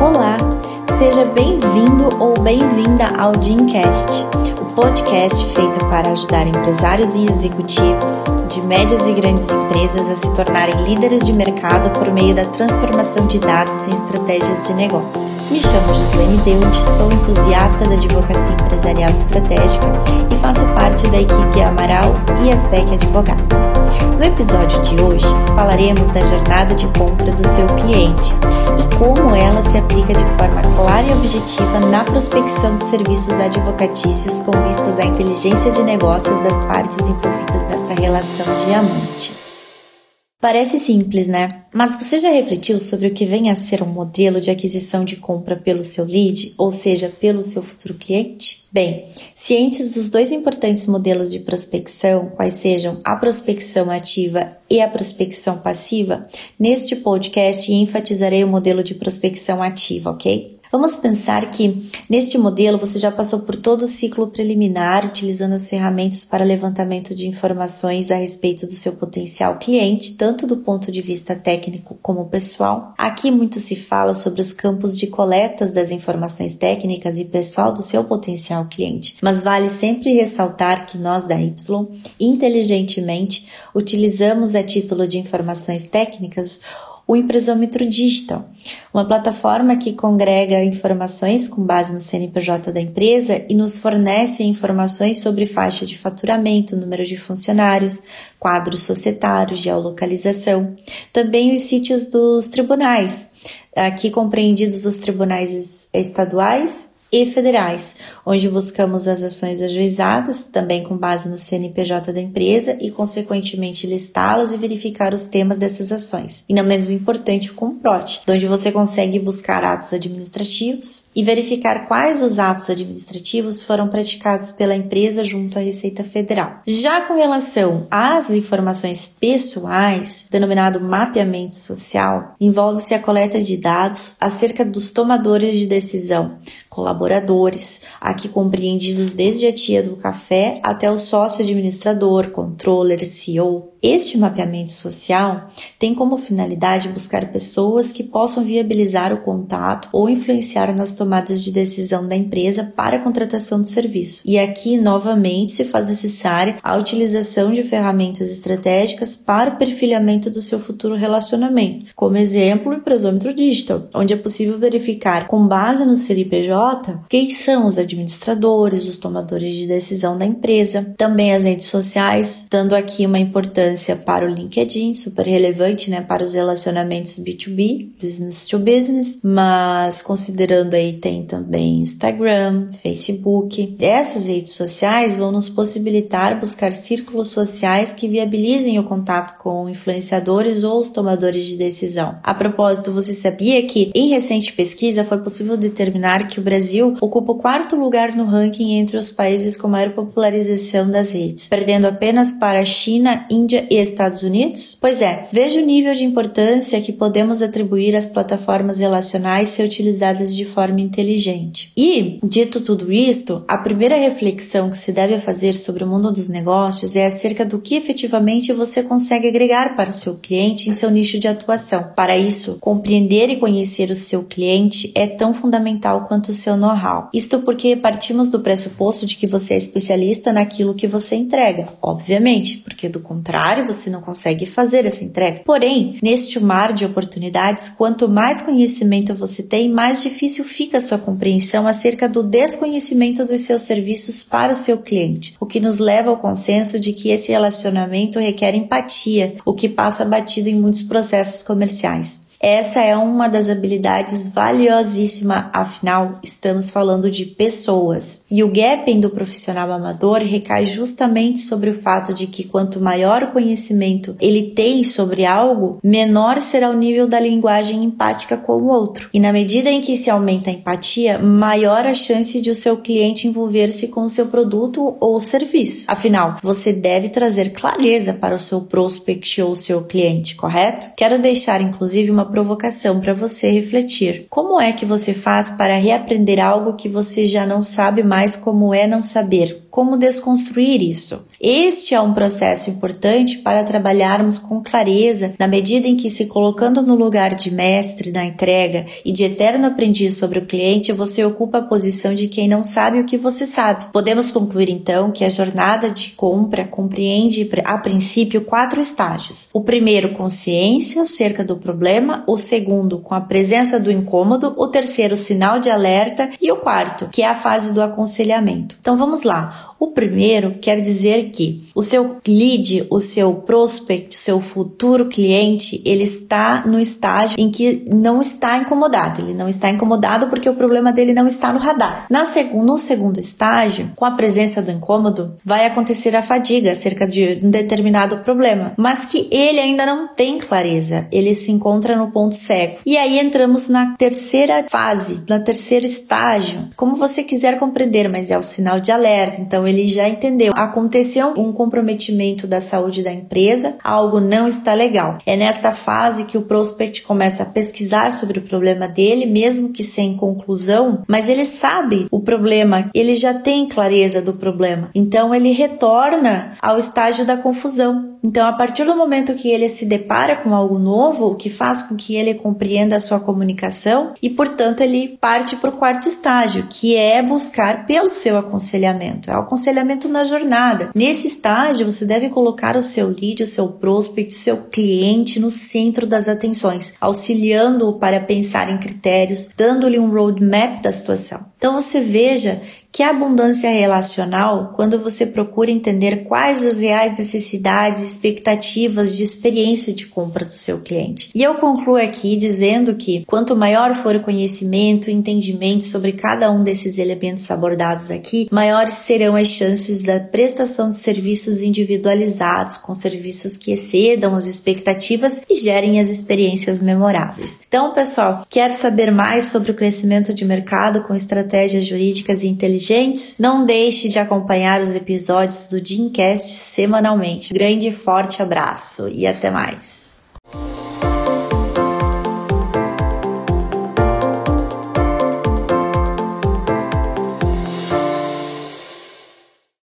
Olá, seja bem-vindo ou bem-vinda ao Dreamcast, o podcast feito para ajudar empresários e executivos de médias e grandes empresas a se tornarem líderes de mercado por meio da transformação de dados em estratégias de negócios. Me chamo Gislaine Deude, sou entusiasta da advocacia empresarial estratégica e faço parte da equipe Amaral e Asbeck Advogados. No episódio de hoje, falaremos da jornada de compra do seu cliente e como ela se aplica de forma clara e objetiva na prospecção de serviços advocatícios com vistas à inteligência de negócios das partes envolvidas nesta relação diamante. Parece simples, né? Mas você já refletiu sobre o que vem a ser um modelo de aquisição de compra pelo seu lead, ou seja, pelo seu futuro cliente? Bem, cientes dos dois importantes modelos de prospecção, quais sejam a prospecção ativa e a prospecção passiva, neste podcast enfatizarei o modelo de prospecção ativa, ok? Vamos pensar que neste modelo você já passou por todo o ciclo preliminar utilizando as ferramentas para levantamento de informações a respeito do seu potencial cliente, tanto do ponto de vista técnico como pessoal. Aqui muito se fala sobre os campos de coletas das informações técnicas e pessoal do seu potencial cliente, mas vale sempre ressaltar que nós da Y inteligentemente utilizamos a título de informações técnicas o Empresômetro Digital, uma plataforma que congrega informações com base no CNPJ da empresa e nos fornece informações sobre faixa de faturamento, número de funcionários, quadros societários, geolocalização. Também os sítios dos tribunais, aqui compreendidos os tribunais estaduais e federais, onde buscamos as ações ajuizadas, também com base no CNPJ da empresa e, consequentemente, listá-las e verificar os temas dessas ações. E não menos importante, o Comprot, onde você consegue buscar atos administrativos e verificar quais os atos administrativos foram praticados pela empresa junto à Receita Federal. Já com relação às informações pessoais, denominado mapeamento social, envolve-se a coleta de dados acerca dos tomadores de decisão, colaboradores, aqui compreendidos desde a tia do café até o sócio administrador, controller, CEO, este mapeamento social tem como finalidade buscar pessoas que possam viabilizar o contato ou influenciar nas tomadas de decisão da empresa para a contratação do serviço. E aqui, novamente, se faz necessária a utilização de ferramentas estratégicas para o perfilhamento do seu futuro relacionamento. Como exemplo, o empresômetro digital, onde é possível verificar, com base no CNPJ, quem são os administradores, os tomadores de decisão da empresa, também as redes sociais, dando aqui uma importância importância para o LinkedIn, super relevante, né, para os relacionamentos B2B, business to business, mas considerando aí tem também Instagram, Facebook. Essas redes sociais vão nos possibilitar buscar círculos sociais que viabilizem o contato com influenciadores ou os tomadores de decisão. A propósito, você sabia que em recente pesquisa foi possível determinar que o Brasil ocupa o quarto lugar no ranking entre os países com maior popularização das redes, perdendo apenas para China, Índia Índia e Estados Unidos? Pois é, veja o nível de importância que podemos atribuir às plataformas relacionais ser utilizadas de forma inteligente. E, dito tudo isto, a primeira reflexão que se deve fazer sobre o mundo dos negócios é acerca do que efetivamente você consegue agregar para o seu cliente em seu nicho de atuação. Para isso, compreender e conhecer o seu cliente é tão fundamental quanto o seu know-how. Isto porque partimos do pressuposto de que você é especialista naquilo que você entrega, obviamente, porque do contrário, você não consegue fazer essa entrega. Porém, neste mar de oportunidades, quanto mais conhecimento você tem, mais difícil fica a sua compreensão acerca do desconhecimento dos seus serviços para o seu cliente, o que nos leva ao consenso de que esse relacionamento requer empatia, o que passa batido em muitos processos comerciais. Essa é uma das habilidades valiosíssima, afinal, estamos falando de pessoas. E o gaping do profissional amador recai justamente sobre o fato de que quanto maior o conhecimento ele tem sobre algo, menor será o nível da linguagem empática com o outro. E na medida em que se aumenta a empatia, maior a chance de o seu cliente envolver-se com o seu produto ou serviço. Afinal, você deve trazer clareza para o seu prospect ou seu cliente, correto? Quero deixar inclusive uma provocação para você refletir. Como é que você faz para reaprender algo que você já não sabe mais como é não saber? Como desconstruir isso? Este é um processo importante para trabalharmos com clareza, na medida em que, se colocando no lugar de mestre na entrega e de eterno aprendiz sobre o cliente, você ocupa a posição de quem não sabe o que você sabe. Podemos concluir então que a jornada de compra compreende a princípio quatro estágios. O primeiro, consciência acerca do problema, o segundo, com a presença do incômodo, o terceiro, sinal de alerta e o quarto, que é a fase do aconselhamento. Então vamos lá. O primeiro quer dizer que o seu lead, o seu prospect, seu futuro cliente, ele está no estágio em que não está incomodado. Ele não está incomodado porque o problema dele não está no radar. Na seg no segundo estágio, com a presença do incômodo, vai acontecer a fadiga acerca de um determinado problema, mas que ele ainda não tem clareza. Ele se encontra no ponto cego. E aí entramos na terceira fase, na terceiro estágio, como você quiser compreender, mas é o sinal de alerta. Então ele já entendeu. Aconteceu um comprometimento da saúde da empresa, algo não está legal. É nesta fase que o prospect começa a pesquisar sobre o problema dele, mesmo que sem conclusão, mas ele sabe o problema, ele já tem clareza do problema. Então ele retorna ao estágio da confusão. Então, a partir do momento que ele se depara com algo novo, que faz com que ele compreenda a sua comunicação e, portanto, ele parte para o quarto estágio, que é buscar pelo seu aconselhamento. É o aconselhamento na jornada. Nesse estágio, você deve colocar o seu lead, o seu prospect, o seu cliente no centro das atenções, auxiliando-o para pensar em critérios, dando-lhe um roadmap da situação. Então você veja que a abundância relacional quando você procura entender quais as reais necessidades expectativas de experiência de compra do seu cliente. E eu concluo aqui dizendo que quanto maior for o conhecimento e entendimento sobre cada um desses elementos abordados aqui, maiores serão as chances da prestação de serviços individualizados, com serviços que excedam as expectativas e gerem as experiências memoráveis. Então, pessoal, quer saber mais sobre o crescimento de mercado com estratégias jurídicas e inteligentes inteligentes, não deixe de acompanhar os episódios do Dreamcast semanalmente. Grande e forte abraço e até mais.